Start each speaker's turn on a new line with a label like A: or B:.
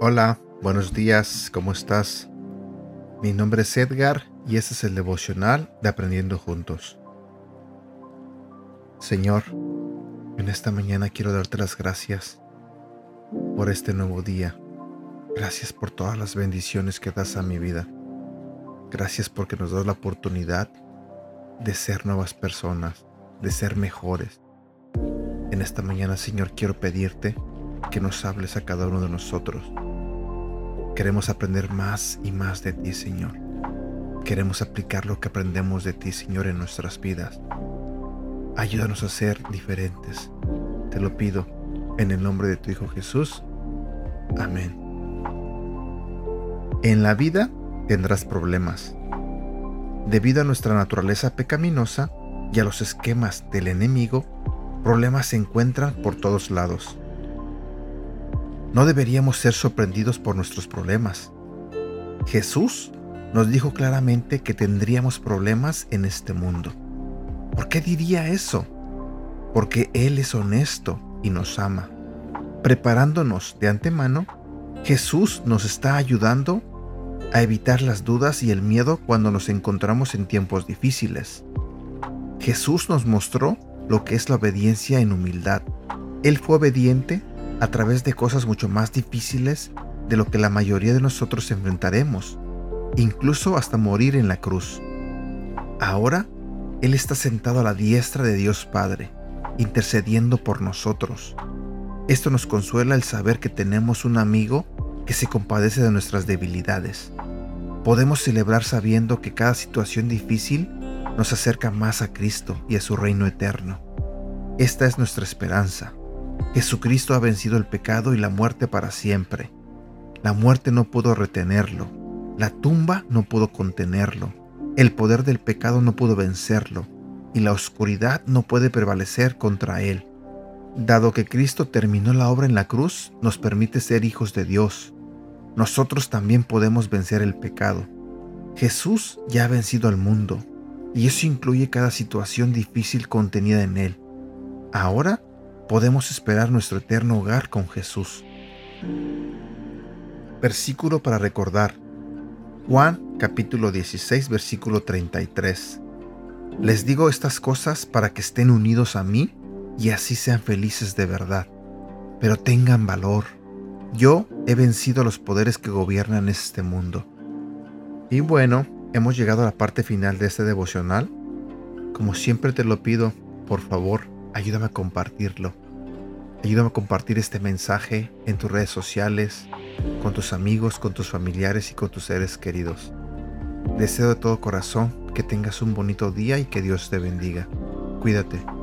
A: Hola, buenos días, ¿cómo estás? Mi nombre es Edgar y este es el devocional de Aprendiendo Juntos. Señor, en esta mañana quiero darte las gracias por este nuevo día. Gracias por todas las bendiciones que das a mi vida. Gracias porque nos das la oportunidad de ser nuevas personas, de ser mejores. En esta mañana, Señor, quiero pedirte que nos hables a cada uno de nosotros Queremos aprender más y más de ti, Señor. Queremos aplicar lo que aprendemos de ti, Señor, en nuestras vidas. Ayúdanos a ser diferentes. Te lo pido en el nombre de tu Hijo Jesús. Amén. En la vida tendrás problemas. Debido a nuestra naturaleza pecaminosa y a los esquemas del enemigo, problemas se encuentran por todos lados. No deberíamos ser sorprendidos por nuestros problemas. Jesús nos dijo claramente que tendríamos problemas en este mundo. ¿Por qué diría eso? Porque Él es honesto y nos ama. Preparándonos de antemano, Jesús nos está ayudando a evitar las dudas y el miedo cuando nos encontramos en tiempos difíciles. Jesús nos mostró lo que es la obediencia en humildad. Él fue obediente a través de cosas mucho más difíciles de lo que la mayoría de nosotros enfrentaremos, incluso hasta morir en la cruz. Ahora, Él está sentado a la diestra de Dios Padre, intercediendo por nosotros. Esto nos consuela el saber que tenemos un amigo que se compadece de nuestras debilidades. Podemos celebrar sabiendo que cada situación difícil nos acerca más a Cristo y a su reino eterno. Esta es nuestra esperanza. Jesucristo ha vencido el pecado y la muerte para siempre. La muerte no pudo retenerlo, la tumba no pudo contenerlo, el poder del pecado no pudo vencerlo, y la oscuridad no puede prevalecer contra él. Dado que Cristo terminó la obra en la cruz, nos permite ser hijos de Dios. Nosotros también podemos vencer el pecado. Jesús ya ha vencido al mundo, y eso incluye cada situación difícil contenida en él. Ahora podemos esperar nuestro eterno hogar con Jesús. Versículo para recordar. Juan capítulo 16 versículo 33. Les digo estas cosas para que estén unidos a mí y así sean felices de verdad. Pero tengan valor. Yo he vencido a los poderes que gobiernan este mundo. Y bueno, hemos llegado a la parte final de este devocional. Como siempre te lo pido, por favor, ayúdame a compartirlo. Ayúdame a compartir este mensaje en tus redes sociales, con tus amigos, con tus familiares y con tus seres queridos. Deseo de todo corazón que tengas un bonito día y que Dios te bendiga. Cuídate.